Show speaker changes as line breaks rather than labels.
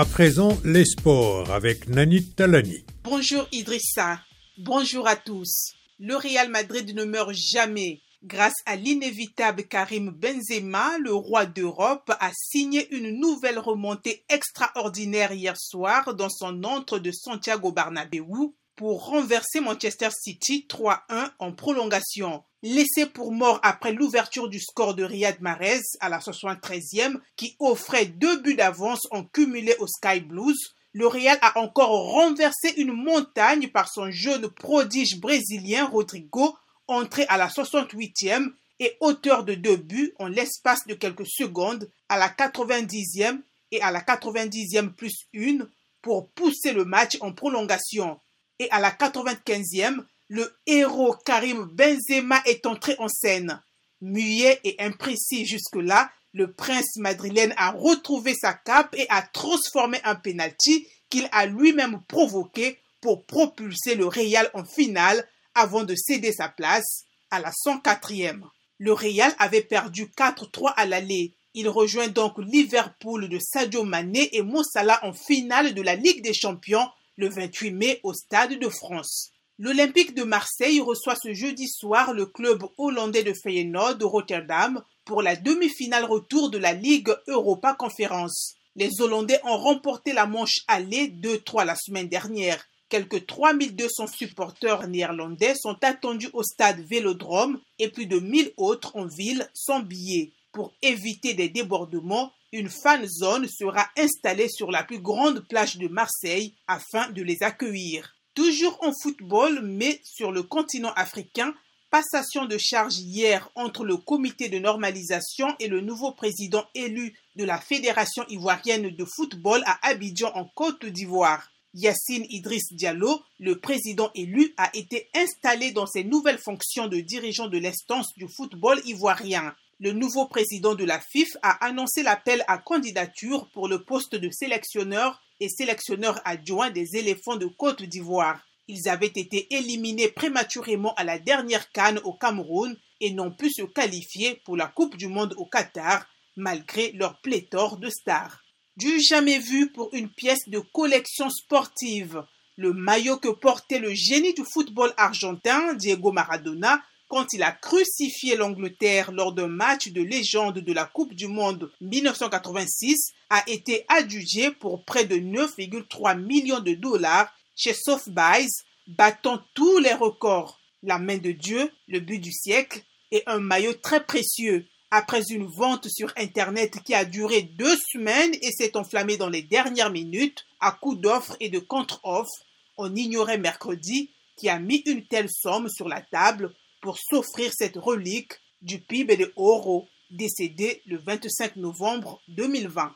À présent, les sports avec Nani Talani.
Bonjour Idrissa. Bonjour à tous. Le Real Madrid ne meurt jamais. Grâce à l'inévitable Karim Benzema, le roi d'Europe a signé une nouvelle remontée extraordinaire hier soir dans son entre de Santiago Bernabéu pour renverser Manchester City 3-1 en prolongation. Laissé pour mort après l'ouverture du score de Riyad Mahrez à la 73e, qui offrait deux buts d'avance en cumulé aux Sky Blues, le Real a encore renversé une montagne par son jeune prodige brésilien Rodrigo, entré à la 68e et auteur de deux buts en l'espace de quelques secondes à la 90e et à la 90e plus une pour pousser le match en prolongation. Et à la 95e, le héros Karim Benzema est entré en scène. Muet et imprécis jusque-là, le prince madrilène a retrouvé sa cape et a transformé un penalty qu'il a lui-même provoqué pour propulser le Real en finale avant de céder sa place à la 104e. Le Real avait perdu 4-3 à l'aller. Il rejoint donc Liverpool de Sadio Mané et Moussala en finale de la Ligue des Champions le 28 mai au Stade de France. L'Olympique de Marseille reçoit ce jeudi soir le club hollandais de Feyenoord de Rotterdam pour la demi-finale retour de la Ligue Europa Conférence. Les Hollandais ont remporté la manche allée 2-3 la semaine dernière. Quelques 3200 supporters néerlandais sont attendus au stade Vélodrome et plus de 1000 autres en ville sans billets. Pour éviter des débordements, une fan zone sera installée sur la plus grande plage de Marseille afin de les accueillir. Toujours en football, mais sur le continent africain, passation de charge hier entre le comité de normalisation et le nouveau président élu de la Fédération ivoirienne de football à Abidjan en Côte d'Ivoire. Yacine Idriss Diallo, le président élu, a été installé dans ses nouvelles fonctions de dirigeant de l'instance du football ivoirien le nouveau président de la FIF a annoncé l'appel à candidature pour le poste de sélectionneur et sélectionneur adjoint des éléphants de Côte d'Ivoire. Ils avaient été éliminés prématurément à la dernière canne au Cameroun et n'ont pu se qualifier pour la Coupe du Monde au Qatar, malgré leur pléthore de stars. Du jamais vu pour une pièce de collection sportive. Le maillot que portait le génie du football argentin, Diego Maradona, quand il a crucifié l'Angleterre lors d'un match de légende de la Coupe du Monde 1986, a été adjugé pour près de 9,3 millions de dollars chez Sotheby's, battant tous les records. La main de Dieu, le but du siècle, et un maillot très précieux. Après une vente sur Internet qui a duré deux semaines et s'est enflammée dans les dernières minutes, à coup d'offres et de contre-offres, on ignorait mercredi qui a mis une telle somme sur la table pour s'offrir cette relique du PIB de Oro, décédé le 25 novembre 2020.